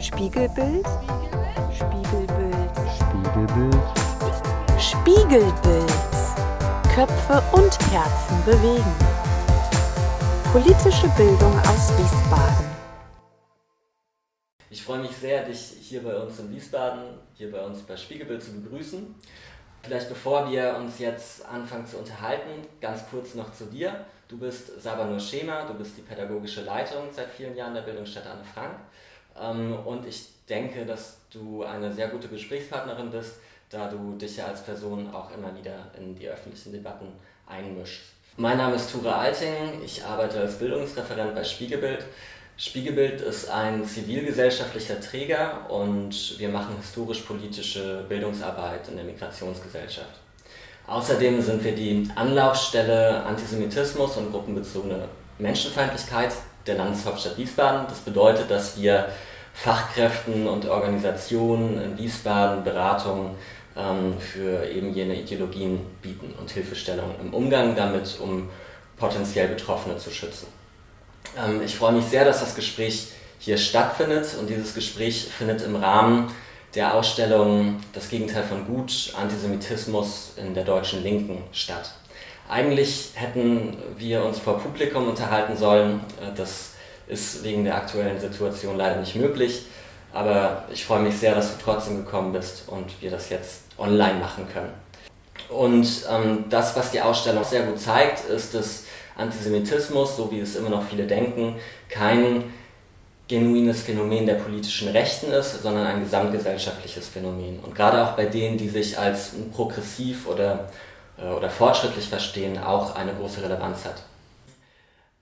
Spiegelbild, Spiegelbild, Spiegelbild. Spiegelbild. Köpfe und Herzen bewegen. Politische Bildung aus Wiesbaden. Ich freue mich sehr, dich hier bei uns in Wiesbaden, hier bei uns bei Spiegelbild zu begrüßen. Vielleicht bevor wir uns jetzt anfangen zu unterhalten, ganz kurz noch zu dir. Du bist Sabanur Schema, du bist die pädagogische Leitung seit vielen Jahren der Bildungsstätte Anne Frank. Ähm, Und ich denke, dass du eine sehr gute Gesprächspartnerin bist, da du dich ja als Person auch immer wieder in die öffentlichen Debatten einmischst. Mein Name ist Tura Alting, ich arbeite als Bildungsreferent bei Spiegelbild. Spiegelbild ist ein zivilgesellschaftlicher Träger und wir machen historisch-politische Bildungsarbeit in der Migrationsgesellschaft. Außerdem sind wir die Anlaufstelle Antisemitismus und gruppenbezogene Menschenfeindlichkeit der Landeshauptstadt Wiesbaden. Das bedeutet, dass wir Fachkräften und Organisationen in Wiesbaden Beratungen ähm, für eben jene Ideologien bieten und Hilfestellung im Umgang damit, um potenziell Betroffene zu schützen. Ähm, ich freue mich sehr, dass das Gespräch hier stattfindet und dieses Gespräch findet im Rahmen der Ausstellung Das Gegenteil von Gut, Antisemitismus in der deutschen Linken statt. Eigentlich hätten wir uns vor Publikum unterhalten sollen, äh, das ist wegen der aktuellen Situation leider nicht möglich, aber ich freue mich sehr, dass du trotzdem gekommen bist und wir das jetzt online machen können. Und ähm, das, was die Ausstellung sehr gut zeigt, ist, dass Antisemitismus, so wie es immer noch viele denken, kein genuines Phänomen der politischen Rechten ist, sondern ein gesamtgesellschaftliches Phänomen. Und gerade auch bei denen, die sich als progressiv oder, oder fortschrittlich verstehen, auch eine große Relevanz hat.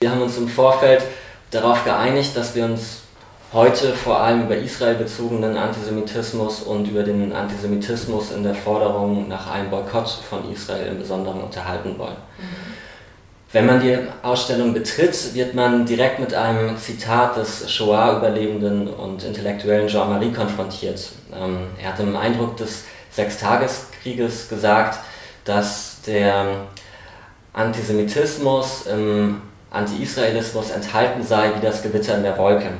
Wir haben uns im Vorfeld darauf geeinigt, dass wir uns heute vor allem über Israel bezogenen Antisemitismus und über den Antisemitismus in der Forderung nach einem Boykott von Israel im Besonderen unterhalten wollen. Wenn man die Ausstellung betritt, wird man direkt mit einem Zitat des Shoah-Überlebenden und Intellektuellen Jean-Marie konfrontiert. Ähm, er hat im Eindruck des Sechstageskrieges gesagt, dass der Antisemitismus im Anti-Israelismus enthalten sei wie das Gewitter in der Wolke.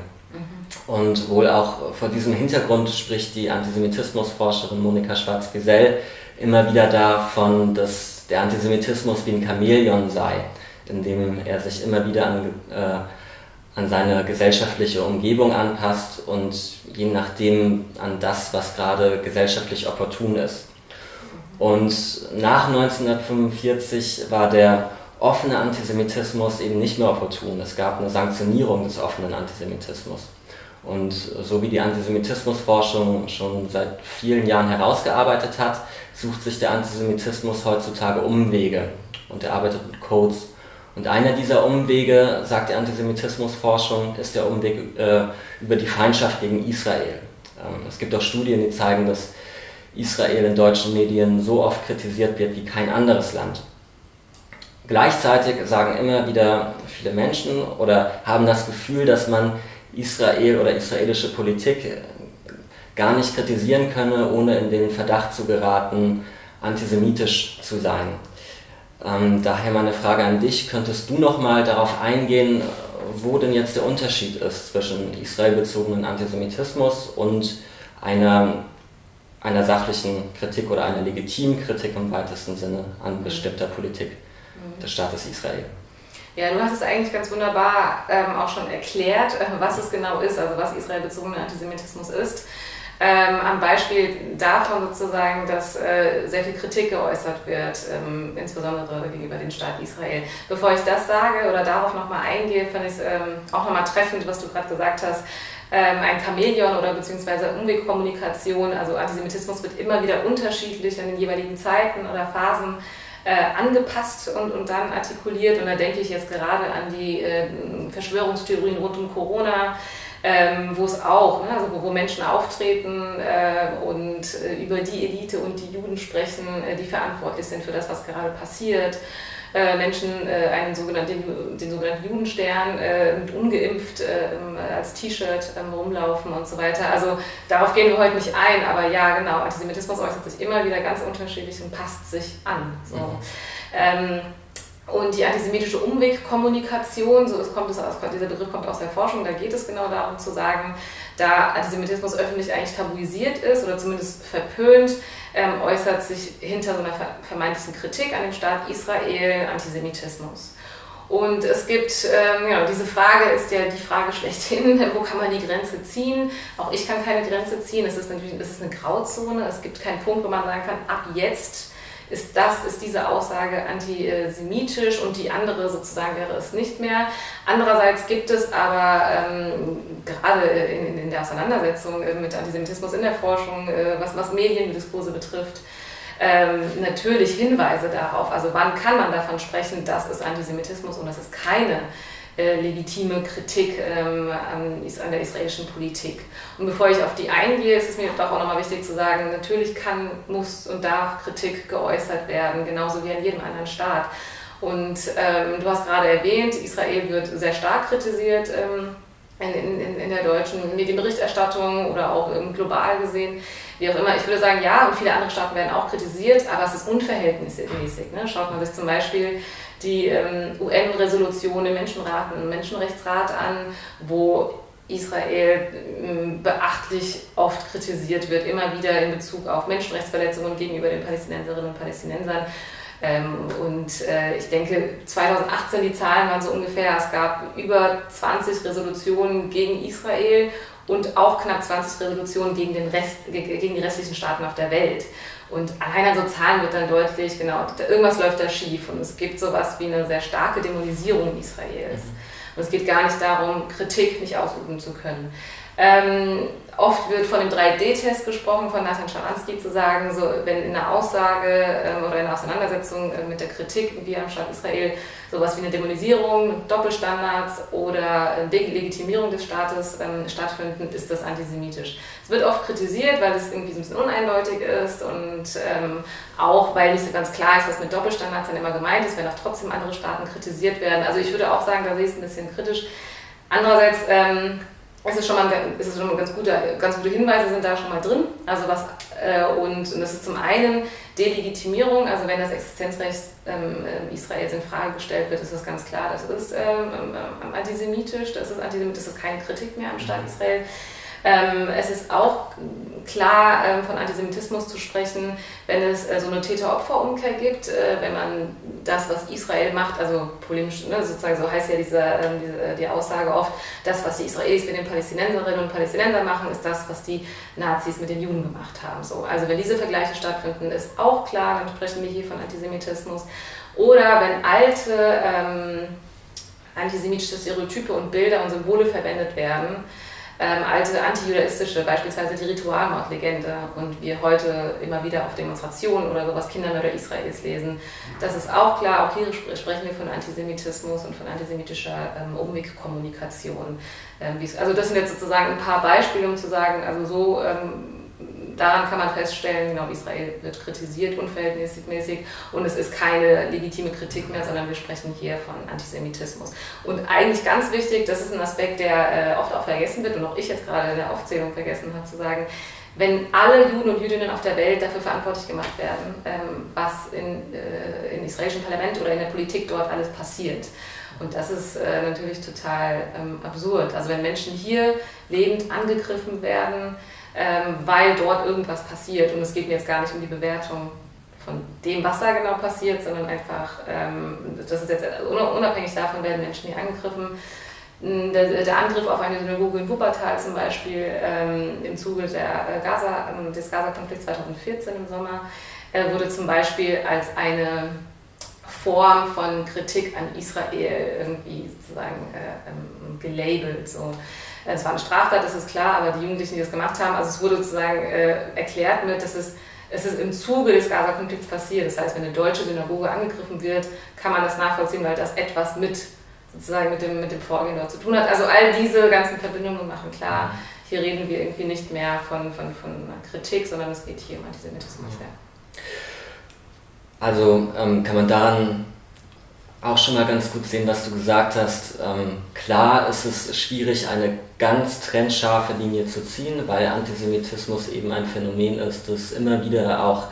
Und wohl auch vor diesem Hintergrund spricht die Antisemitismusforscherin Monika Schwarz-Gesell immer wieder davon, dass der Antisemitismus wie ein Chamäleon sei, in dem er sich immer wieder an, äh, an seine gesellschaftliche Umgebung anpasst und je nachdem an das, was gerade gesellschaftlich opportun ist. Und nach 1945 war der offene Antisemitismus eben nicht mehr opportun. Es gab eine Sanktionierung des offenen Antisemitismus. Und so wie die Antisemitismusforschung schon seit vielen Jahren herausgearbeitet hat, sucht sich der Antisemitismus heutzutage Umwege und er arbeitet mit Codes. Und einer dieser Umwege, sagt die Antisemitismusforschung, ist der Umweg äh, über die Feindschaft gegen Israel. Ähm, es gibt auch Studien, die zeigen, dass Israel in deutschen Medien so oft kritisiert wird wie kein anderes Land. Gleichzeitig sagen immer wieder viele Menschen oder haben das Gefühl, dass man Israel oder israelische Politik gar nicht kritisieren könne, ohne in den Verdacht zu geraten, antisemitisch zu sein. Ähm, daher meine Frage an dich, könntest du noch mal darauf eingehen, wo denn jetzt der Unterschied ist zwischen israelbezogenen Antisemitismus und einer, einer sachlichen Kritik oder einer legitimen Kritik im weitesten Sinne an bestimmter Politik des Staates Israel? Ja, du hast es eigentlich ganz wunderbar ähm, auch schon erklärt, äh, was es genau ist, also was israelbezogener Antisemitismus ist. Ähm, am Beispiel davon sozusagen, dass äh, sehr viel Kritik geäußert wird, ähm, insbesondere gegenüber dem Staat Israel. Bevor ich das sage oder darauf nochmal eingehe, fand ich es ähm, auch nochmal treffend, was du gerade gesagt hast. Ähm, ein Chamäleon oder beziehungsweise Umwegkommunikation, also Antisemitismus wird immer wieder unterschiedlich in den jeweiligen Zeiten oder Phasen äh, angepasst und, und dann artikuliert. Und da denke ich jetzt gerade an die äh, Verschwörungstheorien rund um Corona, ähm, wo es auch, ne, also wo, wo, Menschen auftreten äh, und äh, über die Elite und die Juden sprechen, äh, die verantwortlich sind für das, was gerade passiert. Äh, Menschen äh, einen sogenannten, den sogenannten Judenstern äh, mit ungeimpft als T-Shirt ähm, rumlaufen und so weiter. Also darauf gehen wir heute nicht ein, aber ja, genau, Antisemitismus äußert sich immer wieder ganz unterschiedlich und passt sich an. So. Mhm. Ähm, Und die antisemitische Umwegkommunikation, so kommt es aus, dieser Begriff kommt aus der Forschung, da geht es genau darum zu sagen, da Antisemitismus öffentlich eigentlich tabuisiert ist oder zumindest verpönt, ähm, äußert sich hinter so einer vermeintlichen Kritik an dem Staat Israel Antisemitismus. Und es gibt, ähm, ja, diese Frage ist ja die Frage schlechthin, wo kann man die Grenze ziehen? Auch ich kann keine Grenze ziehen, es ist natürlich es ist eine Grauzone, es gibt keinen Punkt, wo man sagen kann, ab jetzt ist das, ist diese Aussage antisemitisch und die andere sozusagen wäre es nicht mehr. Andererseits gibt es aber ähm, gerade in, in, der Auseinandersetzung mit Antisemitismus in der Forschung, äh, was, was Mediendiskurse betrifft, ähm, natürlich Hinweise darauf. Also wann kann man davon sprechen, dass es Antisemitismus und das ist keine äh, legitime Kritik ähm, an, der israelischen Politik. Und bevor ich auf die eingehe, ist es mir doch auch nochmal wichtig zu sagen, natürlich kann, muss und darf Kritik geäußert werden, genauso wie an jedem anderen Staat. Und ähm, du hast gerade erwähnt, Israel wird sehr stark kritisiert ähm, in, in, in, der deutschen Medienberichterstattung oder auch global gesehen. Wie auch immer, ich würde sagen, ja, und viele andere Staaten werden auch kritisiert, aber es ist unverhältnismäßig. Ne? Schaut man sich zum Beispiel die ähm, UN-Resolution im Menschenrat, Menschenrechtsrat an, wo Israel ähm, beachtlich oft kritisiert wird, immer wieder in Bezug auf Menschenrechtsverletzungen gegenüber den Palästinenserinnen und Palästinensern. Ähm, und äh, ich denke, 2018 die Zahlen waren so ungefähr, es gab über 20 Resolutionen gegen Israel und auch knapp 20 Resolutionen gegen, den Rest, gegen die restlichen Staaten auf der Welt. Und allein an so Zahlen wird dann deutlich, genau, irgendwas läuft da schief und es gibt sowas wie eine sehr starke Dämonisierung Israels. Mhm. Und es geht gar nicht darum, Kritik nicht ausüben zu können. Ähm, oft wird von dem 3D-Test gesprochen, von Nathan Scharansky zu sagen, so, wenn in einer Aussage ähm, oder in einer Auseinandersetzung äh, mit der Kritik wie am Staat Israel sowas wie eine Dämonisierung, Doppelstandards oder äh, Delegitimierung des Staates ähm, stattfinden, ist das antisemitisch. Es wird oft kritisiert, weil es irgendwie so ein bisschen uneindeutig ist und ähm, auch, weil nicht so ganz klar ist, was mit Doppelstandards dann immer gemeint ist, wenn auch trotzdem andere Staaten kritisiert werden. Also ich würde auch sagen, da sehe ich es ein bisschen kritisch. Andererseits ähm, es ist schon mal, es ist schon mal ganz, gute, ganz gute Hinweise sind da schon mal drin. Also was, äh, und, und das ist zum einen Delegitimierung, also wenn das Existenzrecht ähm, Israels in Frage gestellt wird, ist das ganz klar, das ist ähm, ähm antisemitisch, das ist antisemitisch, das ist keine Kritik mehr am Staat mhm. Israel. Ähm, es ist auch klar ähm, von Antisemitismus zu sprechen, wenn es äh, so eine Täter-Opfer-Umkehr gibt, äh, wenn man das, was Israel macht, also polemisch, ne, sozusagen so heißt ja diese, ähm, diese, die Aussage oft, das, was die Israelis mit den Palästinenserinnen und Palästinensern machen, ist das, was die Nazis mit den Juden gemacht haben. So, also wenn diese Vergleiche stattfinden, ist auch klar, dann sprechen wir hier von Antisemitismus. Oder wenn alte ähm, antisemitische Stereotype und Bilder und Symbole verwendet werden, ähm, alte antijudaistische, beispielsweise die Ritualmordlegende und wir heute immer wieder auf Demonstrationen oder sowas Kindermörder Israels lesen. Das ist auch klar, auch hier sprechen wir von Antisemitismus und von antisemitischer ähm, Umwegkommunikation. Ähm, also das sind jetzt sozusagen ein paar Beispiele, um zu sagen, also so ähm, daran kann man feststellen, genau, Israel wird kritisiert unverhältnismäßig und es ist keine legitime Kritik mehr, sondern wir sprechen hier von Antisemitismus. Und eigentlich ganz wichtig, das ist ein Aspekt, der äh, oft auch vergessen wird und auch ich jetzt gerade in der Aufzählung vergessen habe zu sagen, wenn alle Juden und Jüdinnen auf der Welt dafür verantwortlich gemacht werden, ähm, was in, äh, im israelischen Parlament oder in der Politik dort alles passiert. Und das ist äh, natürlich total ähm, absurd. Also wenn Menschen hier lebend angegriffen werden, ähm, weil dort irgendwas passiert. Und es geht mir jetzt gar nicht um die Bewertung von dem, was da genau passiert, sondern einfach, ähm, das ist jetzt unabhängig davon, werden Menschen hier angegriffen. Der, Angriff auf eine Synagoge in Wuppertal zum Beispiel ähm, im Zuge der äh, Gaza, des Gaza-Konflikts 2014 im Sommer äh, wurde zum Beispiel als eine Form von Kritik an Israel irgendwie sozusagen äh, ähm, gelabelt. So. Es war eine Straftat, das ist klar, aber die Jugendlichen, die das gemacht haben, also es wurde sozusagen äh, erklärt mit, dass es, es ist im Zuge des Gaza-Konflikts passiert. Das heißt, wenn eine deutsche Synagoge angegriffen wird, kann man das nachvollziehen, weil das etwas mit sozusagen mit dem, mit dem Vorgehen dort zu tun hat. Also all diese ganzen Verbindungen machen klar, hier reden wir irgendwie nicht mehr von, von, von Kritik, sondern es geht hier um Antisemitismus. Also ähm, kann man daran auch schon mal ganz gut sehen, was du gesagt hast. Ähm, klar ist es schwierig, eine ganz trennscharfe Linie zu ziehen, weil Antisemitismus eben ein Phänomen ist, das immer wieder auch,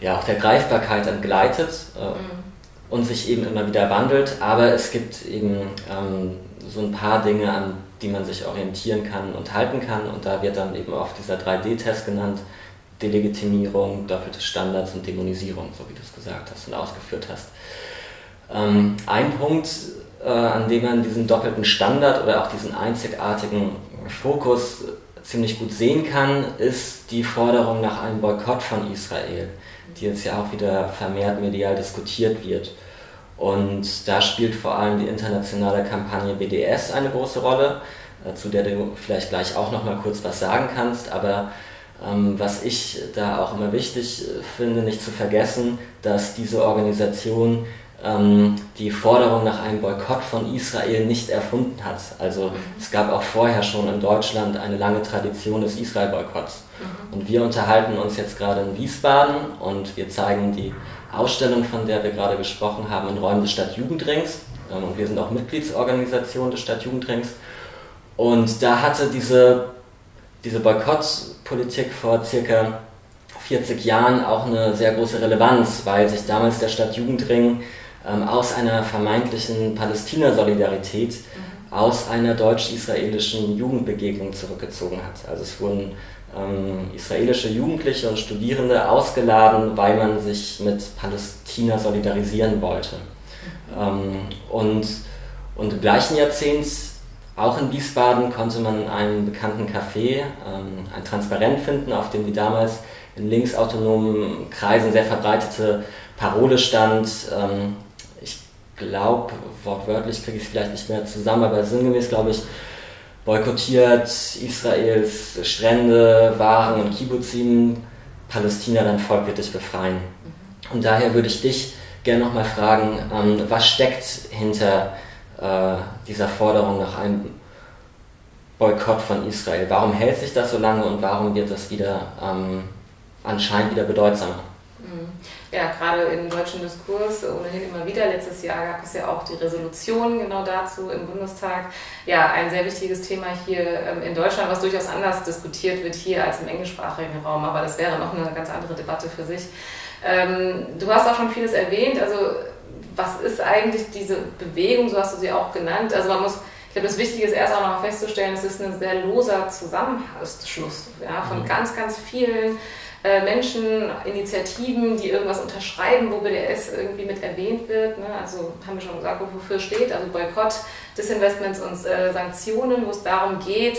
ja, auch der Greifbarkeit entgleitet. Äh, mhm. und sich eben immer wieder wandelt, aber es gibt eben ähm, so ein paar Dinge, an die man sich orientieren kann und halten kann und da wird dann eben oft dieser 3D-Test genannt, Delegitimierung, doppelte Standards und Dämonisierung, so wie du es gesagt hast und ausgeführt hast. Ähm, ein Punkt, äh, an dem man diesen doppelten Standard oder auch diesen einzigartigen Fokus ziemlich gut sehen kann, ist die Forderung nach einem Boykott von Israel, die jetzt ja auch wieder vermehrt medial diskutiert wird. Und da spielt vor allem die internationale Kampagne BDS eine große Rolle, äh, zu der du vielleicht gleich auch noch mal kurz was sagen kannst. Aber ähm, was ich da auch immer wichtig äh, finde, nicht zu vergessen, dass diese Organisation ähm, die Forderung nach einem Boykott von Israel nicht erfunden hat. Also es gab auch vorher schon in Deutschland eine lange Tradition des Israel-Boykotts. Mhm. Und wir unterhalten uns jetzt gerade in Wiesbaden und wir zeigen die Ausstellung, von der wir gerade gesprochen haben, in Räumen des Stadtjugendrings. Ähm, und wir sind auch Mitgliedsorganisation des Stadtjugendrings. Und da hatte diese, diese Boykottpolitik vor circa 40 Jahren auch eine sehr große Relevanz, weil sich damals der Stadtjugendring ähm, aus einer vermeintlichen Palästina-Solidarität mhm. aus einer deutsch-israelischen Jugendbegegnung zurückgezogen hat. Also es wurden ähm, israelische Jugendliche und Studierende ausgeladen, weil man sich mit Palästina solidarisieren wollte. Mhm. Ähm, und, und im gleichen Jahrzehnt, auch in Wiesbaden, konnte man in einem bekannten Café ähm, ein Transparent finden, auf dem die damals in linksautonomen Kreisen sehr verbreitete Parole stand, ähm, glaube, wortwörtlich kriege ich es vielleicht nicht mehr zusammen, aber sinngemäß glaube ich, boykottiert Israels Strände, Waren und Kibbuzim, Palästina, dein Volk wird dich befreien. Und daher würde ich dich gerne nochmal fragen, ähm, was steckt hinter äh, dieser Forderung nach einem Boykott von Israel? Warum hält sich das so lange und warum wird das wieder ähm, anscheinend wieder bedeutsamer? Mhm ja, gerade im deutschen Diskurs ohnehin immer wieder. Letztes Jahr gab es ja auch die Resolution genau dazu im Bundestag. Ja, ein sehr wichtiges Thema hier ähm, in Deutschland, was durchaus anders diskutiert wird hier als im englischsprachigen Raum. Aber das wäre noch eine ganz andere Debatte für sich. Ähm, du hast auch schon vieles erwähnt. Also, was ist eigentlich diese Bewegung? So hast du sie auch genannt. Also, man muss. Ich glaube, das Wichtige ist erst auch noch festzustellen, es ist ein sehr loser Zusammenschluss ja, von mhm. ganz, ganz vielen äh, Menschen, Initiativen, die irgendwas unterschreiben, wo BDS irgendwie mit erwähnt wird. Ne? Also haben wir schon gesagt, wofür steht, also Boykott, Disinvestments und äh, Sanktionen, wo es darum geht,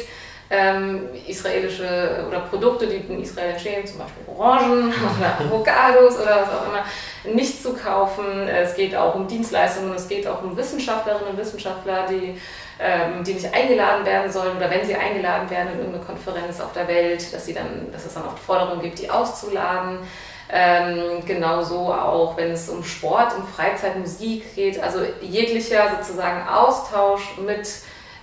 ähm, israelische oder Produkte, die in Israel entstehen, zum Beispiel Orangen oder Avocados oder was auch immer, nicht zu kaufen. Es geht auch um Dienstleistungen, es geht auch um Wissenschaftlerinnen und Wissenschaftler, die ähm, die nicht eingeladen werden sollen oder wenn sie eingeladen werden in irgendeine Konferenz auf der Welt, dass, sie dann, dass es dann oft Forderungen gibt, die auszuladen. Ähm, genauso auch, wenn es um Sport, um Freizeit, Musik geht, also jeglicher sozusagen Austausch mit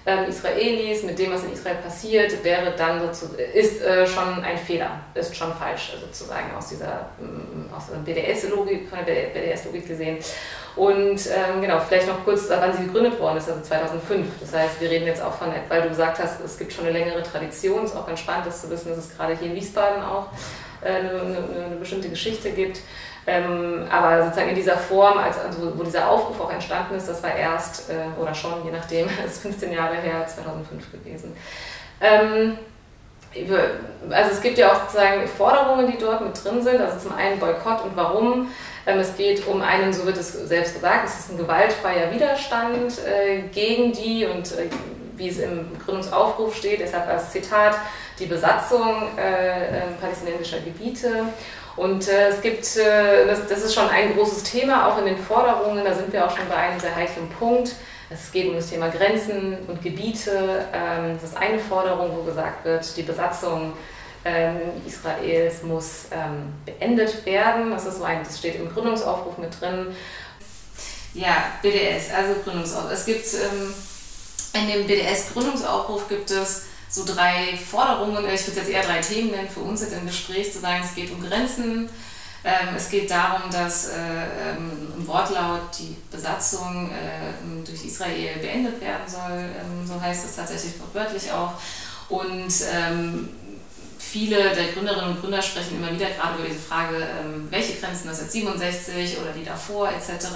ähm, Israelis, mit dem, was in Israel passiert, wäre dann ist äh, schon ein Fehler, ist schon falsch sozusagen aus dieser mm, aus BDS-Logik, von der BDS-Logik gesehen. Und ähm, genau, vielleicht noch kurz, wann sie gegründet worden ist, also 2005. Das heißt, wir reden jetzt auch von, weil du gesagt hast, es gibt schon eine längere Tradition, ist auch ganz spannend, das zu wissen, dass es gerade hier in Wiesbaden auch eine, eine, eine bestimmte Geschichte gibt. Ähm, aber sozusagen in dieser Form, als, also wo dieser Aufruf auch entstanden ist, das war erst, äh, oder schon, je nachdem, ist 15 Jahre her, 2005 gewesen. Ähm, also es gibt ja auch sozusagen Forderungen, die dort mit drin sind, also zum einen Boykott und warum. Ähm, es geht um einen, so wird es selbst gesagt, es ist ein gewaltfreier Widerstand äh, gegen die und äh, wie es im Gründungsaufruf steht, deshalb als Zitat, die Besatzung äh, äh palästinensischer Gebiete und äh, es gibt, äh, das, das, ist schon ein großes Thema, auch in den Forderungen, da sind wir auch schon bei einem sehr heiklen Punkt. Es geht um das Thema Grenzen und Gebiete. Ähm, das ist eine Forderung, wo gesagt wird, die Besatzung ähm, Israels muss ähm, beendet werden. Das, ist so ein, das steht im Gründungsaufruf mit drin. Ja, BDS, also Gründungsaufruf. Es gibt ähm, in dem BDS-Gründungsaufruf gibt es so drei Forderungen, ich würde jetzt eher drei Themen nennen, für uns jetzt im Gespräch zu sagen, es geht um Grenzen, ähm, es geht darum, dass äh, ähm, im Wortlaut die Besatzung äh, durch Israel beendet werden soll, ähm, so heißt es tatsächlich wortwörtlich auch. Und viele der Gründerinnen und Gründer sprechen immer wieder gerade über diese Frage, ähm, welche Grenzen 1967 oder die davor etc.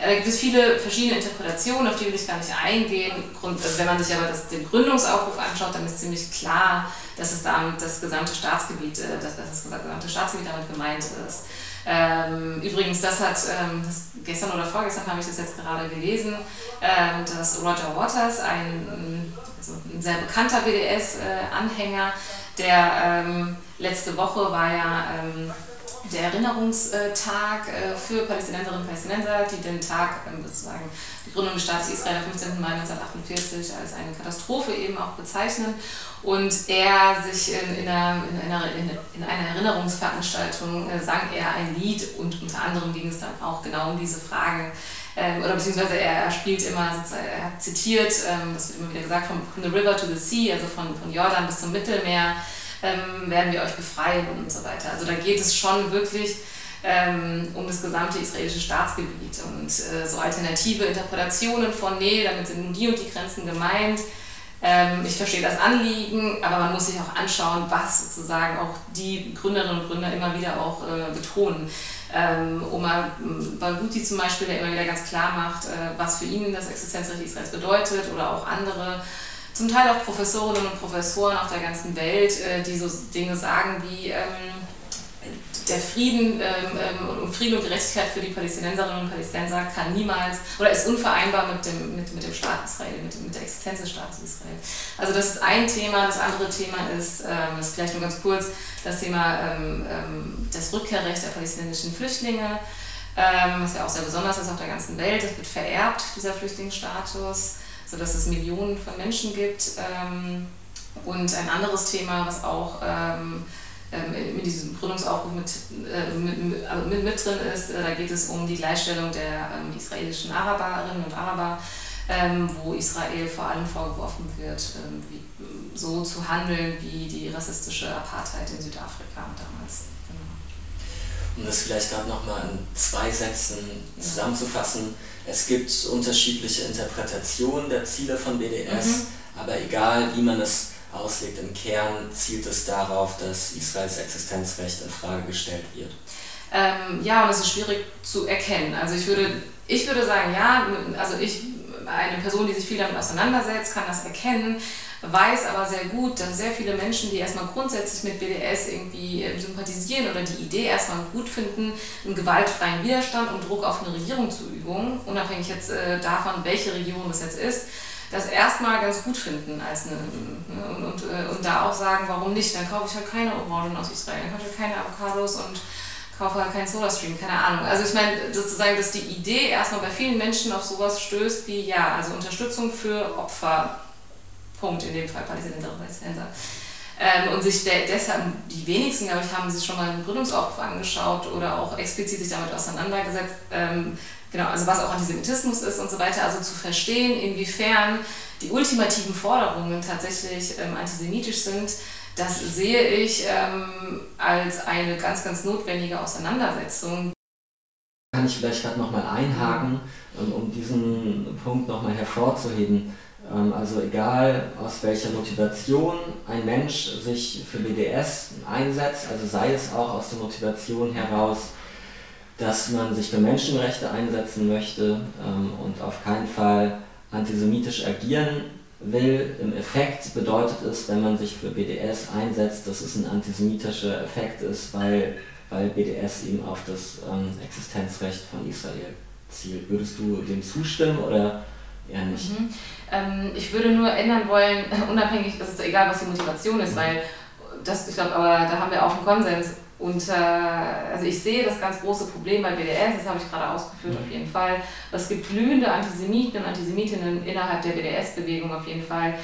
Da gibt es viele verschiedene Interpretationen, auf die will ich gar nicht eingehen. Grund, also wenn man sich aber das, den Gründungsaufruf anschaut, dann ist ziemlich klar, dass es damit das gesamte Staatsgebiet, äh, dass, das gesamte Staatsgebiet damit gemeint ist. Ähm, übrigens, das hat, ähm, das gestern oder vorgestern habe ich das jetzt gerade gelesen, ähm, dass Roger Waters, ein, also ein sehr bekannter BDS-Anhänger, der ähm, letzte Woche war ja ähm, der Erinnerungstag äh, für Palästinenserinnen und Palästinenser, die den Tag ähm, sozusagen die Gründung des Staates Israel am 15. Mai 1948 als eine Katastrophe eben auch bezeichnen. Und er sich in, in, einer, in, einer, in einer, Erinnerungsveranstaltung äh, sang er ein Lied und unter anderem ging es dann auch genau um diese Frage. Ähm, oder beziehungsweise er, spielt immer, er hat zitiert, ähm, das wird immer wieder gesagt, from, from the river to the sea, also von, von Jordan bis zum Mittelmeer ähm, werden wir euch befreien und so weiter. Also da geht es schon wirklich ähm, um das gesamte israelische Staatsgebiet und äh, so alternative Interpretationen von, nee, damit sind die und die Grenzen gemeint. Ähm, ich verstehe das Anliegen, aber man muss sich auch anschauen, was sozusagen auch die Gründerinnen und Gründer immer wieder auch äh, betonen. Ähm, Omar Barghouti zum Beispiel, der immer wieder ganz klar macht, äh, was für ihn das Existenzrecht Israels bedeutet oder auch andere zum Teil auch Professorinnen und Professoren auf der ganzen Welt, äh, die so Dinge sagen wie ähm, der Frieden ähm, ähm, und Frieden und Gerechtigkeit für die Palästinenserinnen und Palästinenser kann niemals oder ist unvereinbar mit dem, mit, mit dem Staat Israel, mit, mit der Existenz des Staates Israel. Also das ist ein Thema. Das andere Thema ist, ähm, das ist vielleicht nur ganz kurz, das Thema ähm, ähm, das Rückkehrrecht der palästinensischen Flüchtlinge, ähm, was ja auch sehr besonders ist auf der ganzen Welt. Das wird vererbt, dieser Flüchtlingsstatus sodass es Millionen von Menschen gibt. Ähm, und ein anderes Thema, was auch ähm, ähm in diesem Gründungsaufruf mit, äh, mit, also mit, mit, drin ist, äh, da geht es um die Gleichstellung der israelischen Araberinnen und Araber, ähm, wo Israel vor allem vorgeworfen wird, ähm, wie, so zu handeln wie die rassistische Apartheid in Südafrika damals. Um das vielleicht gerade nochmal in zwei Sätzen zusammenzufassen. Es gibt unterschiedliche Interpretationen der Ziele von BDS, mhm. aber egal wie man es auslegt, im Kern zielt es darauf, dass Israels Existenzrecht in Frage gestellt wird. Ähm, ja, und es ist schwierig zu erkennen. Also ich würde, ich würde sagen, ja, also ich, eine Person, die sich viel damit auseinandersetzt, kann das erkennen weiß aber sehr gut, dass sehr viele Menschen, die erstmal grundsätzlich mit BDS irgendwie ähm, sympathisieren oder die Idee erstmal gut finden, einen gewaltfreien Widerstand und Druck auf eine Regierung zu üben, unabhängig jetzt äh, davon, welche Regierung das jetzt ist, das erstmal ganz gut finden als eine, ne, und, und, äh, und da auch sagen, warum nicht, dann kaufe ich halt keine Orangen aus Israel, dann kaufe ich halt keine Avocados und kaufe halt keinen Solarstream, keine Ahnung. Also ich meine sozusagen, dass die Idee erstmal bei vielen Menschen auf sowas stößt wie, ja, also Unterstützung für Opfer Punkt, in dem Fall Palästinenser und Palästinenser. Ähm, und sich de deshalb, die wenigsten, glaube ich, haben sich schon mal einen Gründungsaufruf angeschaut oder auch explizit sich damit auseinandergesetzt, ähm, genau, also was auch Antisemitismus ist und so weiter, also zu verstehen, inwiefern die ultimativen Forderungen tatsächlich ähm, antisemitisch sind, das sehe ich ähm, als eine ganz, ganz notwendige Auseinandersetzung. Kann ich vielleicht gerade nochmal einhaken, ähm, um diesen Punkt nochmal hervorzuheben. Ähm, also egal aus welcher Motivation ein Mensch sich für BDS einsetzt, also sei es auch aus der Motivation heraus, dass man sich für Menschenrechte einsetzen möchte ähm, und auf keinen Fall antisemitisch agieren will. Im Effekt bedeutet es, wenn man sich für BDS einsetzt, dass es ein antisemitischer Effekt ist, weil, weil BDS eben auf das ähm, Existenzrecht von Israel zielt. Würdest du dem zustimmen oder eher nicht? Mhm. Ähm, ich würde nur ändern wollen, unabhängig, das ist egal, was die Motivation ist, mhm. weil das, ich glaube, aber da haben wir auch einen Konsens. Und äh, also ich sehe das ganz große Problem bei BDS, das habe ich gerade ausgeführt mhm. auf jeden Fall. Es gibt glühende Antisemiten und Antisemitinnen innerhalb der BDS-Bewegung auf jeden Fall.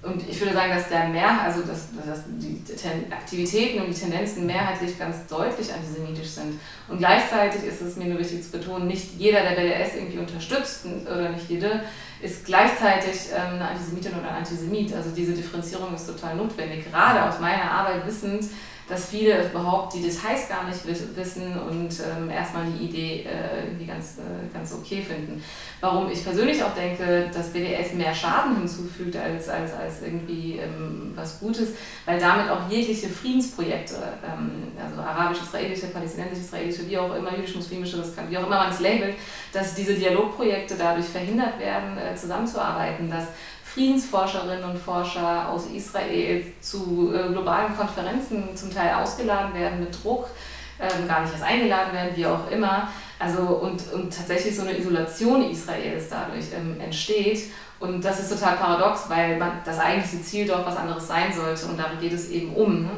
Und ich würde sagen, dass der mehr, also dass, dass die Aktivitäten und die Tendenzen mehrheitlich ganz deutlich antisemitisch sind. Und gleichzeitig ist es mir nur wichtig zu betonen, nicht jeder, der BDS irgendwie unterstützt oder nicht jede, ist gleichzeitig ähm, eine Antisemitin oder ein Antisemit. Also diese Differenzierung ist total notwendig, gerade aus meiner Arbeit wissend, dass viele überhaupt die Details gar nicht wissen und ähm, erstmal die Idee äh, irgendwie ganz, äh, ganz okay finden. Warum ich persönlich auch denke, dass BDS mehr Schaden hinzufügt als, als, als irgendwie ähm, was Gutes, weil damit auch jegliche Friedensprojekte, ähm, also arabisch-israelische, palästinensisch-israelische, wie auch immer, jüdisch-muslimische, wie auch immer man es labelt, dass diese Dialogprojekte dadurch verhindert werden, äh, zusammenzuarbeiten, dass Friedensforscherinnen und Forscher aus Israel zu äh, globalen Konferenzen zum Teil ausgeladen werden mit Druck, ähm, gar nicht erst eingeladen werden, wie auch immer. Also und, und tatsächlich so eine Isolation Israels dadurch ähm, entsteht. Und das ist total paradox, weil man, das eigentliche Ziel dort was anderes sein sollte. Und darum geht es eben um. Ne?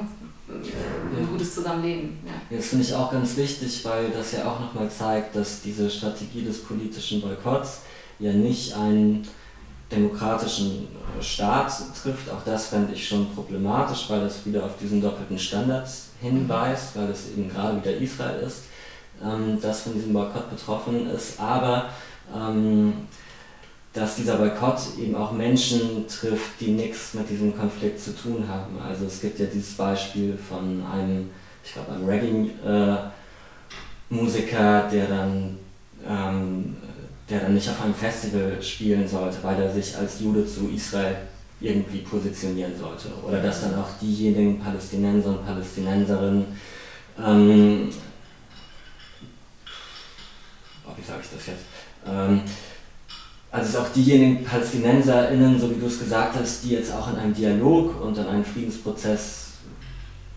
ein gutes Zusammenleben. Ja. Das finde ich auch ganz wichtig, weil das ja auch nochmal zeigt, dass diese Strategie des politischen Boykotts ja nicht einen demokratischen äh, Staat trifft. Auch das fände ich schon problematisch, weil das wieder auf diesen doppelten Standards hinweist, weil es eben gerade wieder Israel ist, ähm, das von diesem Boykott betroffen ist. Aber ähm, dass dieser Boykott eben auch Menschen trifft, die nichts mit diesem Konflikt zu tun haben. Also es gibt ja dieses Beispiel von einem, ich glaube, einem Reggae-Musiker, äh, der dann der dann nicht auf einem Festival spielen sollte, weil er sich als Jude zu Israel irgendwie positionieren sollte. Oder dass dann auch diejenigen Palästinenser und Palästinenserinnen, ähm, oh, wie sage ich das jetzt? Ähm, also auch diejenigen PalästinenserInnen, so wie du es gesagt hast, die jetzt auch in einem Dialog und an einem Friedensprozess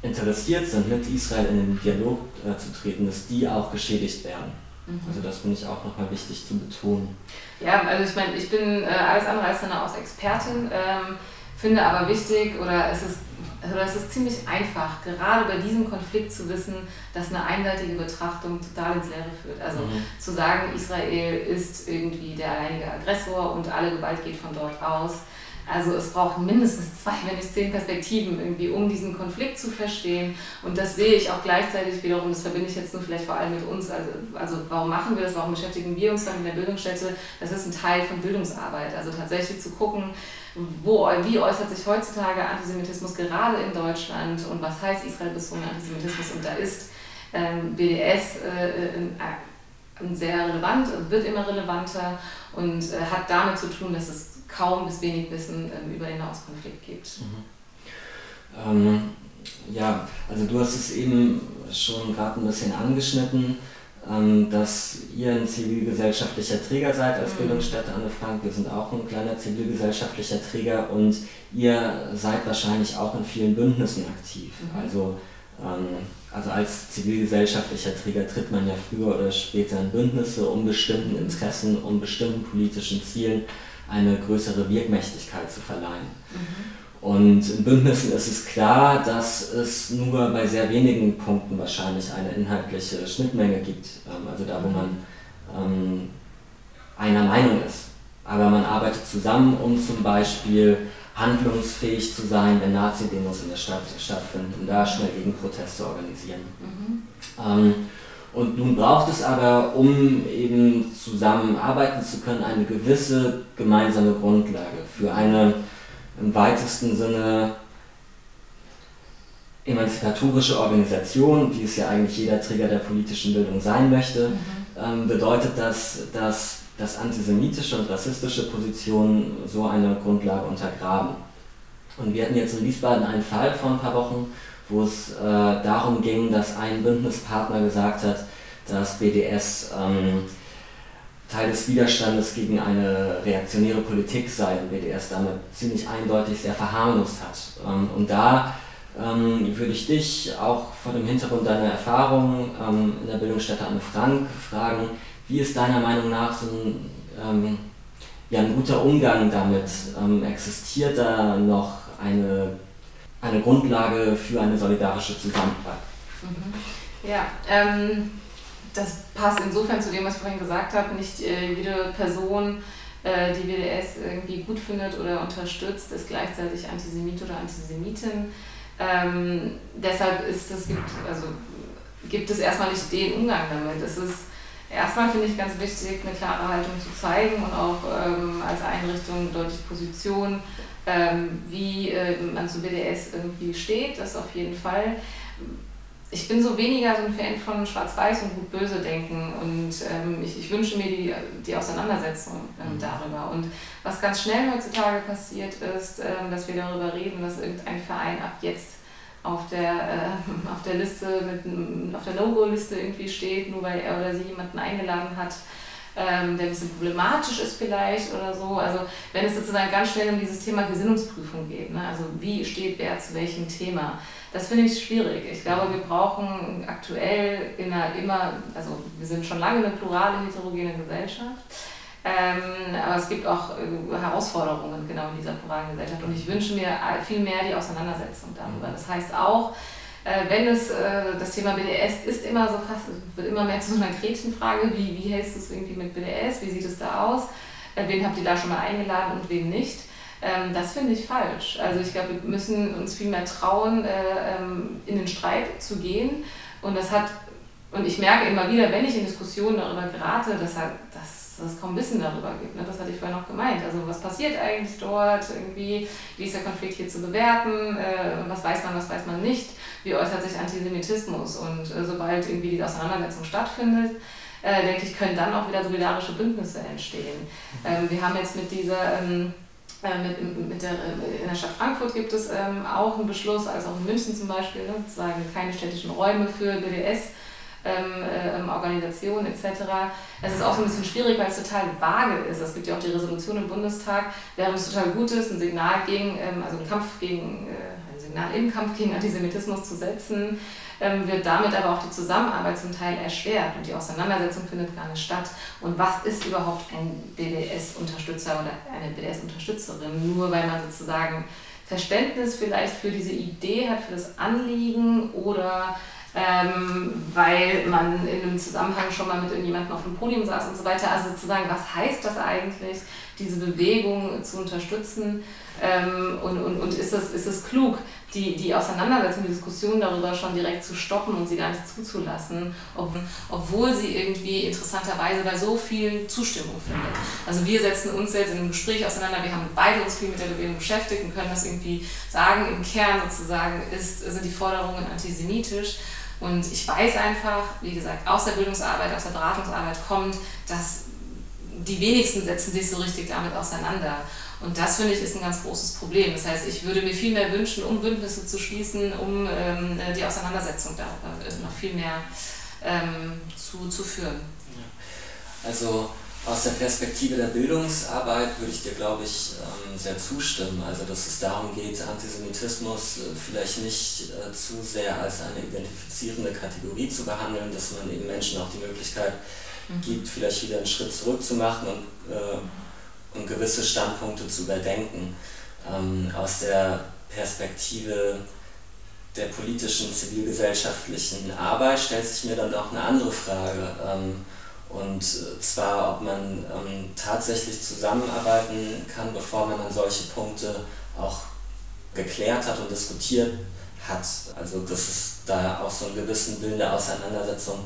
interessiert sind, mit Israel in den Dialog äh, zu treten, dass die auch geschädigt werden. Mhm. Also das finde ich auch nochmal wichtig zu betonen. Ja, also ich meine, ich bin äh, alles andere als eine aus Expertin, ähm, finde aber wichtig oder es ist also es ist ziemlich einfach, gerade bei diesem Konflikt zu wissen, dass eine einseitige Betrachtung total ins Leere führt. Also mhm. zu sagen, Israel ist irgendwie der alleinige Aggressor und alle Gewalt geht von dort aus, also es braucht mindestens zwei, wenn nicht zehn Perspektiven irgendwie, um diesen Konflikt zu verstehen. Und das sehe ich auch gleichzeitig wiederum, das verbinde ich jetzt nur vielleicht vor allem mit uns. Also, also warum machen wir das, warum beschäftigen wir uns dann in der Bildungsstätte? Das ist ein Teil von Bildungsarbeit. Also tatsächlich zu gucken, wo, wie äußert sich heutzutage Antisemitismus gerade in Deutschland und was heißt Israel-bezogener Antisemitismus? Und da ist ähm, BDS äh, äh, sehr relevant, wird immer relevanter und äh, hat damit zu tun, dass es kaum bis wenig Wissen ähm, über den Nahostkonflikt gibt. Mhm. Ähm, ja, also du hast es eben schon gerade ein bisschen angeschnitten, ähm, dass ihr ein zivilgesellschaftlicher Träger seid als mhm. Bildungsstätte Anne Frank. Wir sind auch ein kleiner zivilgesellschaftlicher Träger und ihr seid wahrscheinlich auch in vielen Bündnissen aktiv. Mhm. Also, ähm, also als zivilgesellschaftlicher Träger tritt man ja früher oder später in Bündnisse um bestimmten Interessen, um bestimmten politischen Zielen eine größere Wirkmächtigkeit zu verleihen. Mhm. Und in Bündnissen ist es klar, dass es nur bei sehr wenigen Punkten wahrscheinlich eine inhaltliche Schnittmenge gibt, ähm, also da, wo man ähm, einer Meinung ist. Aber man arbeitet zusammen, um zum Beispiel handlungsfähig zu sein, wenn Nazi-Demos in der Stadt stattfinden, um da schnell Gegenproteste organisieren. Mhm. Ähm, und nun braucht es aber, um eben zusammenarbeiten zu können, eine gewisse gemeinsame Grundlage für eine im weitesten Sinne emanzipatorische Organisation, wie es ja eigentlich jeder Träger der politischen Bildung sein möchte, mhm. ähm, bedeutet das, dass, dass antisemitische und rassistische Positionen so eine Grundlage untergraben. Und wir hatten jetzt in Wiesbaden einen Fall vor ein paar Wochen, wo es äh, darum ging, dass ein Bündnispartner gesagt hat, dass BDS ähm, Teil des Widerstandes gegen eine reaktionäre Politik sei und BDS damit ziemlich eindeutig sehr verharmlost hat. Ähm, und da ähm, würde ich dich auch vor dem Hintergrund deiner Erfahrungen ähm, in der Bildungsstätte Anne Frank fragen, wie ist deiner Meinung nach so ein, ähm, ja, ein guter Umgang damit? Ähm, existiert da noch eine eine Grundlage für eine solidarische Zusammenarbeit. Mhm. Ja, ähm, das passt insofern zu dem, was ich vorhin gesagt habe. Nicht äh, jede Person, äh, die WDS irgendwie gut findet oder unterstützt, ist gleichzeitig Antisemit oder Antisemitin. Ähm, deshalb ist es, gibt, also, gibt es erstmal nicht den Umgang damit. Es ist Erstmal finde ich ganz wichtig, eine klare Haltung zu zeigen und auch ähm, als Einrichtung deutlich Position, ähm, wie äh, man zu BDS irgendwie steht, das auf jeden Fall. Ich bin so weniger so ein Fan von Schwarz-Weiß und Gut-Böse denken und ähm, ich, ich, wünsche mir die, die Auseinandersetzung ähm, mhm. darüber. Und was ganz schnell heutzutage passiert ist, ähm, dass wir darüber reden, dass irgendein Verein ab jetzt auf der, äh, auf der Liste, mit, auf der No-Go-Liste irgendwie steht, nur weil er oder sie jemanden eingeladen hat, ähm, der ein bisschen problematisch ist vielleicht oder so. Also wenn es sozusagen ganz schnell um dieses Thema Gesinnungsprüfung geht, ne? also wie steht wer zu welchem Thema, das finde ich schwierig. Ich glaube, wir brauchen aktuell in einer immer, also wir sind schon lange eine plurale, heterogene Gesellschaft, ähm, aber es gibt auch äh, Herausforderungen genau in dieser pluralen Gesellschaft und ich wünsche mir viel mehr die Auseinandersetzung darüber. Das heißt auch, äh, wenn es äh, das Thema BDS ist immer so fast, wird immer mehr zu so einer Gretchenfrage, wie, wie hältst du es irgendwie mit BDS, wie sieht es da aus, äh, wen habt ihr da schon mal eingeladen und wen nicht. Ähm, das finde ich falsch. Also ich glaube, wir müssen uns viel mehr trauen, äh, ähm, in den Streit zu gehen und das hat und ich merke immer wieder, wenn ich in Diskussionen darüber gerate, dass, halt, dass es kaum Wissen darüber gibt. Ne? Das hatte ich vorhin noch gemeint. Also was passiert eigentlich dort irgendwie, wie ist der Konflikt hier zu bewerten, äh, was weiß man, was weiß man nicht, wie äußert sich Antisemitismus und äh, sobald irgendwie diese Auseinandersetzung stattfindet, äh, denke ich, können dann auch wieder solidarische Bündnisse entstehen. Ähm, wir haben jetzt mit dieser ähm, äh, mit, mit der, in der Stadt Frankfurt gibt es ähm, auch einen Beschluss, als auch in München zum Beispiel, ne, sozusagen keine städtischen Räume für BDS ähm, äh, Organisation etc. Es ist auch so ein bisschen schwierig, weil es total vage ist. Es gibt ja auch die Resolution im Bundestag, während es total gut ist, ein Signal gegen, ähm, also ein Kampf gegen, äh, ein Signal im Kampf gegen Antisemitismus zu setzen, ähm, wird damit aber auch die Zusammenarbeit zum Teil erschwert und die Auseinandersetzung findet gar nicht statt. Und was ist überhaupt ein BDS-Unterstützer oder eine BDS-Unterstützerin? Nur weil man sozusagen Verständnis vielleicht für diese Idee hat, für das Anliegen oder ähm, weil man in einem Zusammenhang schon mal mit irgendjemandem auf dem Podium saß und so weiter. Also sozusagen, was heißt das eigentlich, diese Bewegung zu unterstützen? Ähm, und und, und ist, es, ist klug, die, die Auseinandersetzung, die Diskussion darüber schon direkt zu stoppen und sie gar nicht zuzulassen, ob, obwohl sie irgendwie interessanterweise bei so viel Zustimmung findet. Also wir setzen uns jetzt in einem Gespräch auseinander, wir haben beide uns viel mit der Bewegung beschäftigt und können das irgendwie sagen, im Kern sozusagen ist, sind die Forderungen antisemitisch. Und ich weiß einfach, wie gesagt, aus der Bildungsarbeit, aus der Beratungsarbeit kommt, dass die wenigsten setzen sich so richtig damit auseinander. Und das finde ich ist ein ganz großes Problem. Das heißt, ich würde mir viel mehr wünschen, um Bündnisse zu schließen, um ähm, die Auseinandersetzung darüber noch viel mehr ähm, zu, zu führen. Also aus der Perspektive der Bildungsarbeit würde ich dir, glaube ich, ähm, sehr zustimmen. Also, dass es darum geht, Antisemitismus äh, vielleicht nicht äh, zu sehr als eine identifizierende Kategorie zu behandeln, dass man eben Menschen auch die Möglichkeit mhm. gibt, vielleicht wieder einen Schritt zurück zu machen und, äh, und gewisse Standpunkte zu überdenken. Ähm, aus der Perspektive der politischen, zivilgesellschaftlichen Arbeit stellt sich mir dann auch eine andere Frage. Ähm, und äh, zwar, ob man ähm, tatsächlich zusammenarbeiten kann, bevor man dann solche Punkte auch geklärt hat und diskutiert hat. Also dass es da auch so einen gewissen Willen der Auseinandersetzung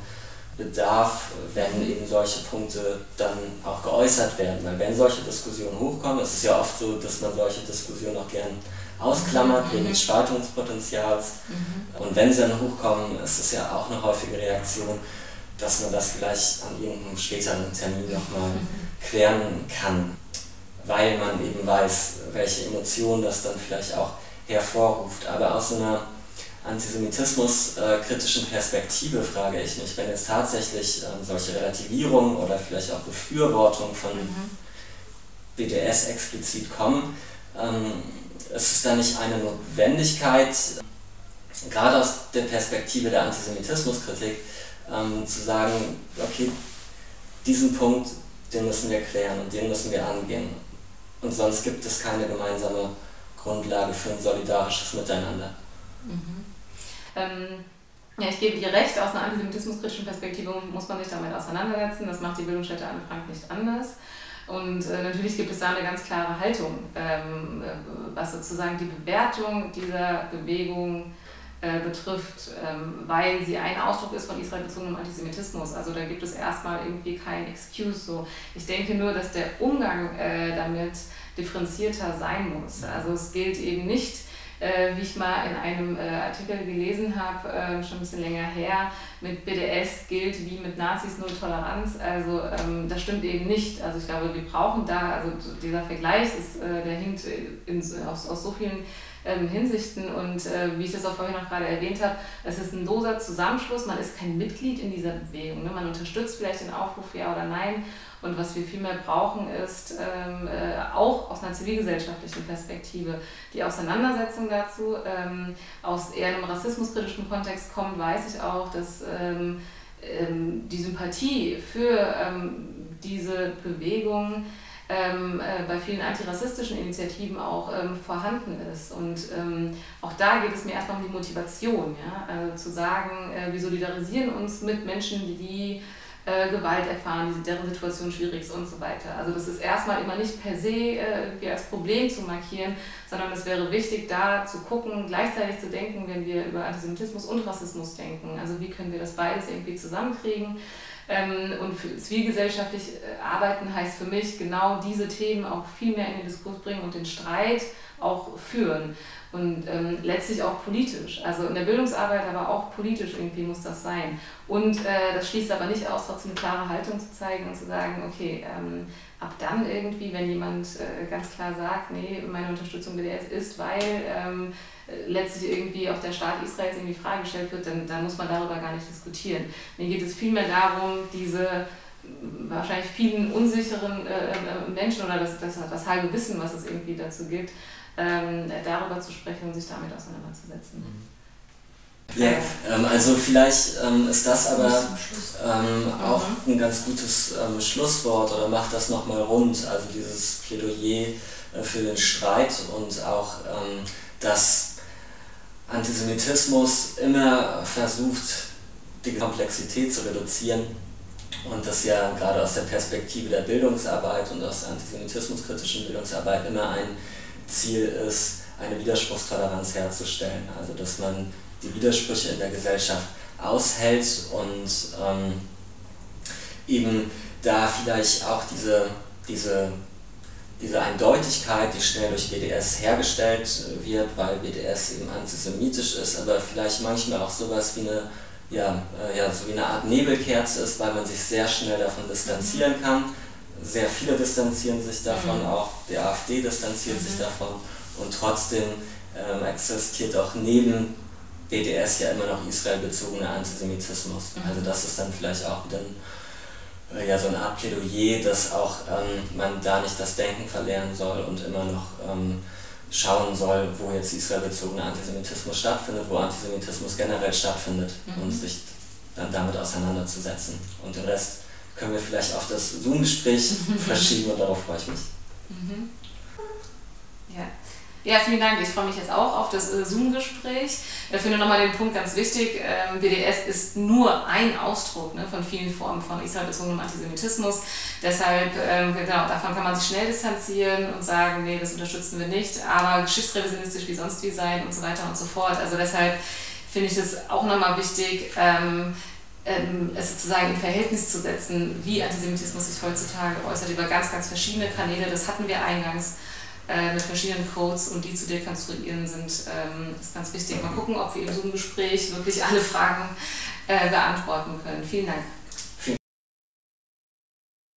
bedarf, wenn eben solche Punkte dann auch geäußert werden. Weil wenn solche Diskussionen hochkommen, es ist ja oft so, dass man solche Diskussionen auch gern ausklammert wegen des Spaltungspotenzials. Mhm. Und wenn sie dann hochkommen, ist es ja auch eine häufige Reaktion, dass man das vielleicht an irgendeinem späteren Termin nochmal klären kann, weil man eben weiß, welche Emotionen das dann vielleicht auch hervorruft. Aber aus einer antisemitismuskritischen Perspektive frage ich mich, wenn jetzt tatsächlich ähm, solche Relativierungen oder vielleicht auch Befürwortung von mhm. BDS explizit kommen, ähm, ist es da nicht eine Notwendigkeit, gerade aus der Perspektive der Antisemitismuskritik, ähm, zu sagen, okay, diesen Punkt, den müssen wir klären und den müssen wir angehen. Und sonst gibt es keine gemeinsame Grundlage für ein solidarisches Miteinander. Mhm. Ähm, ja, ich gebe dir recht, aus einer antisemitismuskritischen Perspektive muss man sich damit auseinandersetzen. Das macht die Bildungsstätte Anne Frank nicht anders. Und äh, natürlich gibt es da eine ganz klare Haltung, ähm, äh, was sozusagen die Bewertung dieser Bewegung äh, betrifft, ähm, weil sie ein Ausdruck ist von israelbezogenem Antisemitismus. Also da gibt es erstmal irgendwie kein Excuse. So. Ich denke nur, dass der Umgang äh, damit differenzierter sein muss. Also es gilt eben nicht, äh, wie ich mal in einem äh, Artikel gelesen habe, äh, schon ein bisschen länger her, mit BDS gilt wie mit Nazis null Toleranz. Also ähm, das stimmt eben nicht. Also ich glaube, wir brauchen da, also dieser Vergleich ist, äh, der hinkt in, aus, aus so vielen ähm, Hinsichten und äh, wie ich das auch vorhin noch gerade erwähnt habe, es ist ein loser Zusammenschluss, man ist kein Mitglied in dieser Bewegung. Ne? Man unterstützt vielleicht den Aufruf, ja oder nein. Und was wir vielmehr brauchen, ist ähm, äh, auch aus einer zivilgesellschaftlichen Perspektive die Auseinandersetzung dazu. Ähm, aus eher einem rassismuskritischen Kontext kommt, weiß ich auch, dass ähm, ähm die Sympathie für ähm, diese Bewegung ähm, äh, bei vielen antirassistischen Initiativen auch ähm, vorhanden ist. Und ähm, auch da geht es mir erstmal um die Motivation, ja? Also zu sagen, äh, wir solidarisieren uns mit Menschen, die äh, Gewalt erfahren, deren Situation schwierig ist und so weiter. Also das ist erstmal immer nicht per se äh, irgendwie als Problem zu markieren, sondern es wäre wichtig, da zu gucken, gleichzeitig zu denken, wenn wir über Antisemitismus und Rassismus denken. Also wie können wir das beides irgendwie zusammenkriegen? Ähm, und für zivilgesellschaftlich äh, arbeiten heißt für mich genau diese Themen auch viel mehr in den Diskurs bringen und den Streit auch führen. Und ähm, letztlich auch politisch. Also in der Bildungsarbeit, aber auch politisch irgendwie muss das sein. Und äh, das schließt aber nicht aus, trotzdem eine klare Haltung zu zeigen und zu sagen, okay, ähm, ab dann irgendwie, wenn jemand äh, ganz klar sagt, nee, meine Unterstützung BDS ist, weil ähm, letztlich irgendwie auch der Staat Israels irgendwie Frage gestellt wird, dann, dann muss man darüber gar nicht diskutieren. Mir geht es vielmehr darum, diese wahrscheinlich vielen unsicheren äh, äh, Menschen oder das, das, das halbe Wissen, was es irgendwie dazu gibt, ähm, darüber zu sprechen und sich damit auseinanderzusetzen. Ja, ähm, also vielleicht ähm, ist das aber ähm, auch mhm. ein ganz gutes ähm, Schlusswort oder macht das nochmal rund, also dieses Plädoyer äh, für den Streit und auch, ähm, dass Antisemitismus immer versucht, die Komplexität zu reduzieren und das ja gerade aus der Perspektive der Bildungsarbeit und aus der antisemitismuskritischen Bildungsarbeit immer ein Ziel ist, eine Widerspruchstoleranz herzustellen. Also dass man die Widersprüche in der Gesellschaft aushält und ähm, eben da vielleicht auch diese, diese diese Eindeutigkeit, die schnell durch BDS hergestellt wird, weil BDS eben antisemitisch ist, aber vielleicht manchmal auch sowas wie eine, ja, äh, ja, so wie eine Art Nebelkerze ist, weil man sich sehr schnell davon distanzieren mhm. kann. Sehr viele distanzieren sich davon, mhm. auch die AfD distanziert mhm. sich davon und trotzdem ähm, existiert auch neben BDS ja immer noch israelbezogener Antisemitismus. Mhm. Also das ist dann vielleicht auch wieder ein äh, ja, so eine Art Plädoyer, dass auch ähm, man da nicht das Denken verlernen soll und immer noch ähm, schauen soll, wo jetzt israelbezogener Antisemitismus stattfindet, wo Antisemitismus generell stattfindet mhm. und sich dann damit auseinanderzusetzen. Und den Rest können wir vielleicht auf das Zoom-Gespräch verschieben und darauf freue ich mich. Mhm. Ja. Vielen Dank. Ich freue mich jetzt auch auf das äh, Zoom-Gespräch. Ich finde nochmal den Punkt ganz wichtig. Ähm, BDS ist nur ein Ausdruck ne, von vielen Formen von israelbezogenem Antisemitismus. Deshalb, ähm, genau, davon kann man sich schnell distanzieren und sagen, nee, das unterstützen wir nicht, aber geschichtsrevisionistisch wie sonst wie sein und so weiter und so fort. Also deshalb finde ich es auch nochmal wichtig, ähm, ähm, es sozusagen in Verhältnis zu setzen, wie Antisemitismus sich heutzutage äußert, über ganz, ganz verschiedene Kanäle. Das hatten wir eingangs äh, mit verschiedenen Codes und die zu dekonstruieren sind, ähm, ist ganz wichtig. Mal gucken, ob wir in so einem Gespräch wirklich alle Fragen äh, beantworten können. Vielen Dank.